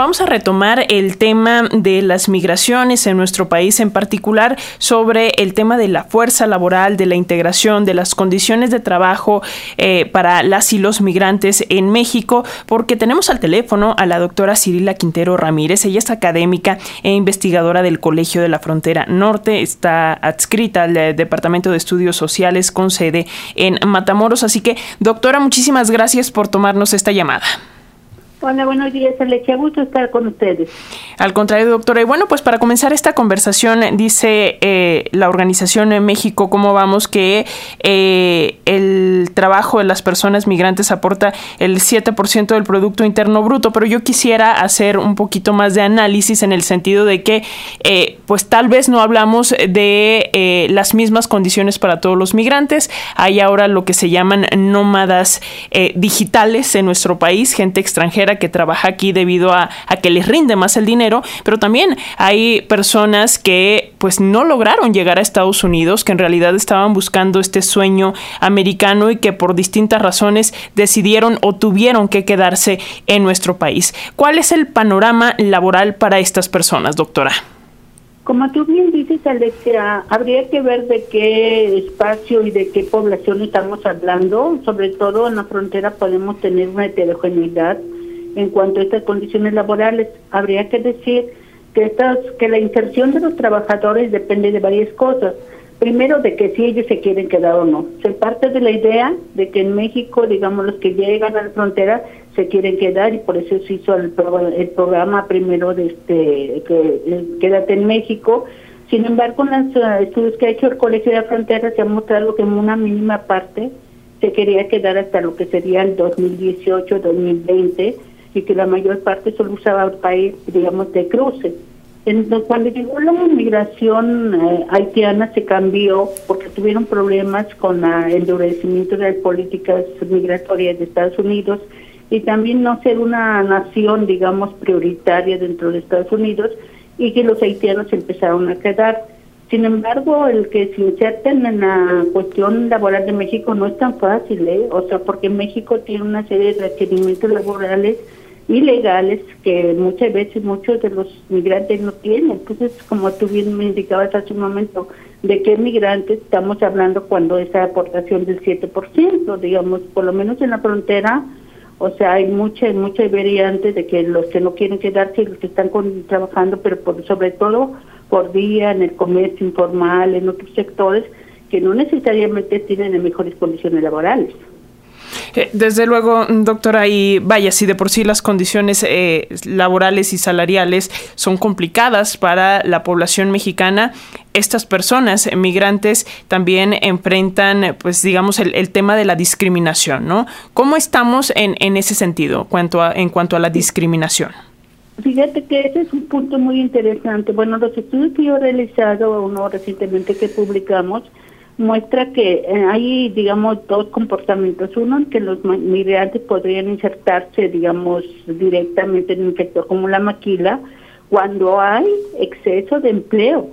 vamos a retomar el tema de las migraciones en nuestro país, en particular sobre el tema de la fuerza laboral, de la integración, de las condiciones de trabajo eh, para las y los migrantes en México, porque tenemos al teléfono a la doctora Cirila Quintero Ramírez. Ella es académica e investigadora del Colegio de la Frontera Norte, está adscrita al eh, Departamento de Estudios Sociales con sede en Matamoros. Así que, doctora, muchísimas gracias por tomarnos esta llamada. Hola, buenos días, Alexia. Gusto estar con ustedes. Al contrario, doctora. Y bueno, pues para comenzar esta conversación, dice eh, la organización en México, ¿cómo vamos? Que eh, el trabajo de las personas migrantes aporta el 7% del Producto Interno Bruto, pero yo quisiera hacer un poquito más de análisis en el sentido de que, eh, pues tal vez no hablamos de las mismas condiciones para todos los migrantes. Hay ahora lo que se llaman nómadas digitales en nuestro país, gente extranjera que trabaja aquí debido a, que les rinde más el dinero, pero también hay personas que pues no lograron llegar a Estados Unidos, que en realidad estaban buscando este sueño americano y que por distintas razones decidieron o tuvieron que quedarse en nuestro país. ¿Cuál es el panorama laboral para estas personas, doctora? Como tú bien dices, Alexia, habría que ver de qué espacio y de qué población estamos hablando. Sobre todo en la frontera podemos tener una heterogeneidad en cuanto a estas condiciones laborales, habría que decir que, estas, que la inserción de los trabajadores depende de varias cosas. Primero, de que si ellos se quieren quedar o no. Se parte de la idea de que en México, digamos, los que llegan a la frontera se quieren quedar y por eso se hizo el, el programa primero de este que, Quédate en México. Sin embargo, en los eh, estudios que ha hecho el Colegio de la Frontera se ha mostrado que en una mínima parte se quería quedar hasta lo que sería el 2018-2020 y que la mayor parte solo usaba el país, digamos, de cruce. Entonces, cuando llegó la migración eh, haitiana se cambió porque tuvieron problemas con el endurecimiento de las políticas migratorias de Estados Unidos y también no ser una nación, digamos, prioritaria dentro de Estados Unidos y que los haitianos empezaron a quedar. Sin embargo, el que se inserten en la cuestión laboral de México no es tan fácil, ¿eh? O sea, porque México tiene una serie de requerimientos laborales ilegales que muchas veces muchos de los migrantes no tienen. Entonces, como tú bien me indicabas hace un momento, ¿de qué migrantes estamos hablando cuando esa aportación del 7%? Digamos, por lo menos en la frontera, o sea, hay muchas muchas variantes de que los que no quieren quedarse, los que están trabajando, pero por, sobre todo por día en el comercio informal, en otros sectores, que no necesariamente tienen mejores condiciones laborales. Eh, desde luego, doctora, y vaya, si de por sí las condiciones eh, laborales y salariales son complicadas para la población mexicana, estas personas migrantes también enfrentan, pues digamos, el, tema de la discriminación, ¿no? ¿Cómo estamos en, en ese sentido cuanto a, en cuanto a la discriminación? Fíjate que ese es un punto muy interesante. Bueno, los estudios que yo he realizado, uno recientemente que publicamos, muestra que eh, hay, digamos, dos comportamientos. Uno, en que los migrantes podrían insertarse, digamos, directamente en un sector como la maquila, cuando hay exceso de empleo.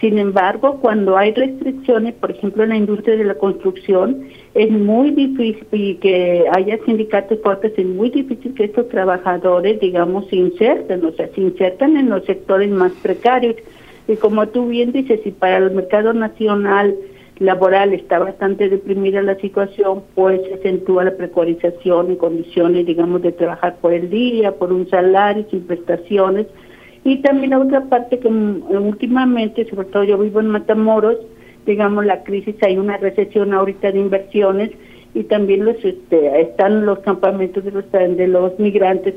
Sin embargo, cuando hay restricciones, por ejemplo, en la industria de la construcción, es muy difícil que haya sindicatos fuertes, es muy difícil que estos trabajadores, digamos, se inserten, o sea, se insertan en los sectores más precarios. Y como tú bien dices, si para el mercado nacional laboral está bastante deprimida la situación, pues se acentúa la precarización en condiciones, digamos, de trabajar por el día, por un salario, sin prestaciones. Y también la otra parte que mm, últimamente, sobre todo yo vivo en Matamoros, digamos, la crisis, hay una recesión ahorita de inversiones y también los este, están los campamentos de los, de los migrantes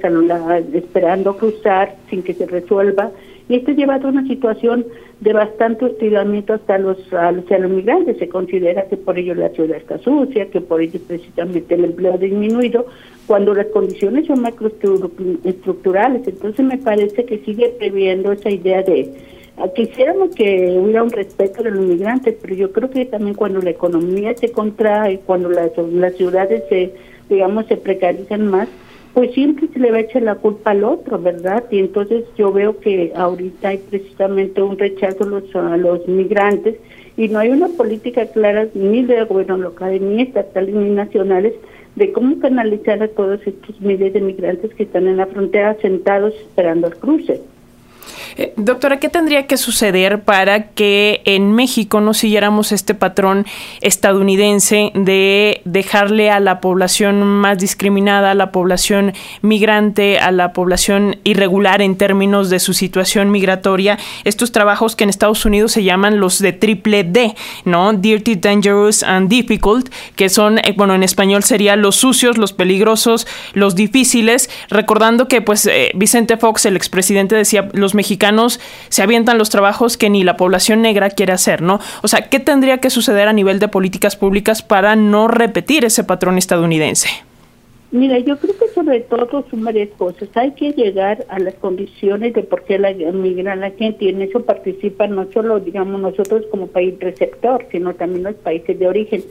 esperando cruzar sin que se resuelva y esto ha llevado a una situación de bastante hostigamiento hasta los, a los, migrantes. Se considera que por ello la ciudad está sucia, que por ello precisamente el empleo ha disminuido, cuando las condiciones son macroestructurales. Entonces me parece que sigue previendo esa idea de ah, quisiéramos que hubiera un respeto de los migrantes, pero yo creo que también cuando la economía se contrae, cuando las, las ciudades se, digamos, se precarizan más, pues siempre se le va a echar la culpa al otro, ¿verdad? Y entonces yo veo que ahorita hay precisamente un rechazo a los, a los migrantes y no hay una política clara ni del gobierno local, ni estatal, ni nacionales de cómo canalizar a todos estos miles de migrantes que están en la frontera sentados esperando el cruce. Eh, doctora, ¿qué tendría que suceder para que en México no siguiéramos este patrón estadounidense de dejarle a la población más discriminada, a la población migrante, a la población irregular en términos de su situación migratoria, estos trabajos que en Estados Unidos se llaman los de triple D, ¿no? Dirty, Dangerous and Difficult, que son, eh, bueno, en español sería los sucios, los peligrosos, los difíciles, recordando que pues eh, Vicente Fox, el expresidente, decía, los mexicanos se avientan los trabajos que ni la población negra quiere hacer, ¿no? O sea, ¿qué tendría que suceder a nivel de políticas públicas para no repetir ese patrón estadounidense? Mira, yo creo que sobre todo son varias cosas. Hay que llegar a las condiciones de por qué la migran la gente y en eso participan no solo, digamos, nosotros como país receptor, sino también los países de origen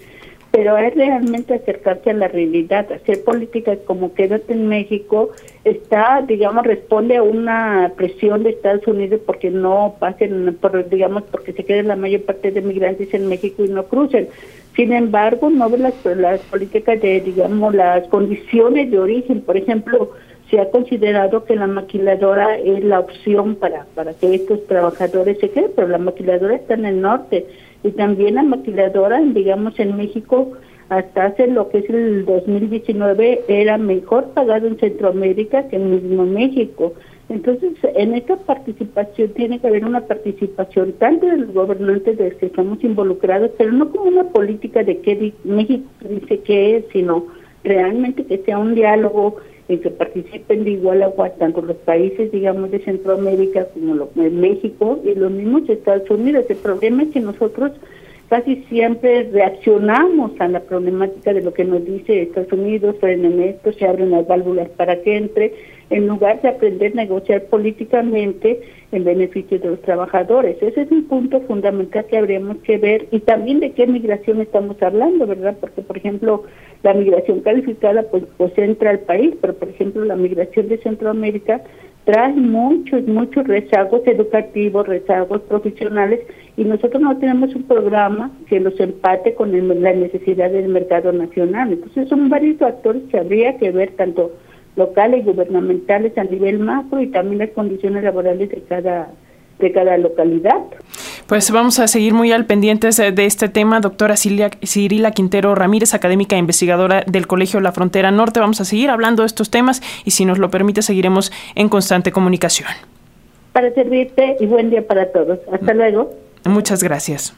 pero es realmente acercarse a la realidad, hacer políticas como Quédate en México, está, digamos, responde a una presión de Estados Unidos porque no pasen, por, digamos, porque se queden la mayor parte de migrantes en México y no crucen. Sin embargo, no ve las, las políticas de, digamos, las condiciones de origen. Por ejemplo, se ha considerado que la maquiladora es la opción para, para que estos trabajadores se queden, pero la maquiladora está en el norte y también la maquiladora, digamos, en México, hasta hace lo que es el 2019, era mejor pagado en Centroamérica que en mismo México. Entonces, en esta participación tiene que haber una participación tanto de los gobernantes de los que estamos involucrados, pero no como una política de que México dice que es, sino realmente que sea un diálogo en que participen de igual agua tanto los países, digamos, de Centroamérica como lo, México y los mismos Estados Unidos. El problema es que nosotros casi siempre reaccionamos a la problemática de lo que nos dice Estados Unidos, frenen esto, se abren las válvulas para que entre, en lugar de aprender a negociar políticamente en beneficio de los trabajadores. Ese es un punto fundamental que habríamos que ver y también de qué migración estamos hablando, ¿verdad? Porque, por ejemplo, la migración calificada pues, pues entra al país, pero, por ejemplo, la migración de Centroamérica trae muchos, muchos rezagos educativos, rezagos profesionales y nosotros no tenemos un programa que los empate con la necesidad del mercado nacional. Entonces son varios factores que habría que ver tanto locales, gubernamentales a nivel macro y también las condiciones laborales de cada de cada localidad. Pues vamos a seguir muy al pendientes de este tema, doctora Cirila Quintero Ramírez, académica e investigadora del Colegio La Frontera Norte. Vamos a seguir hablando de estos temas y si nos lo permite seguiremos en constante comunicación. Para servirte y buen día para todos. Hasta luego. Muchas gracias.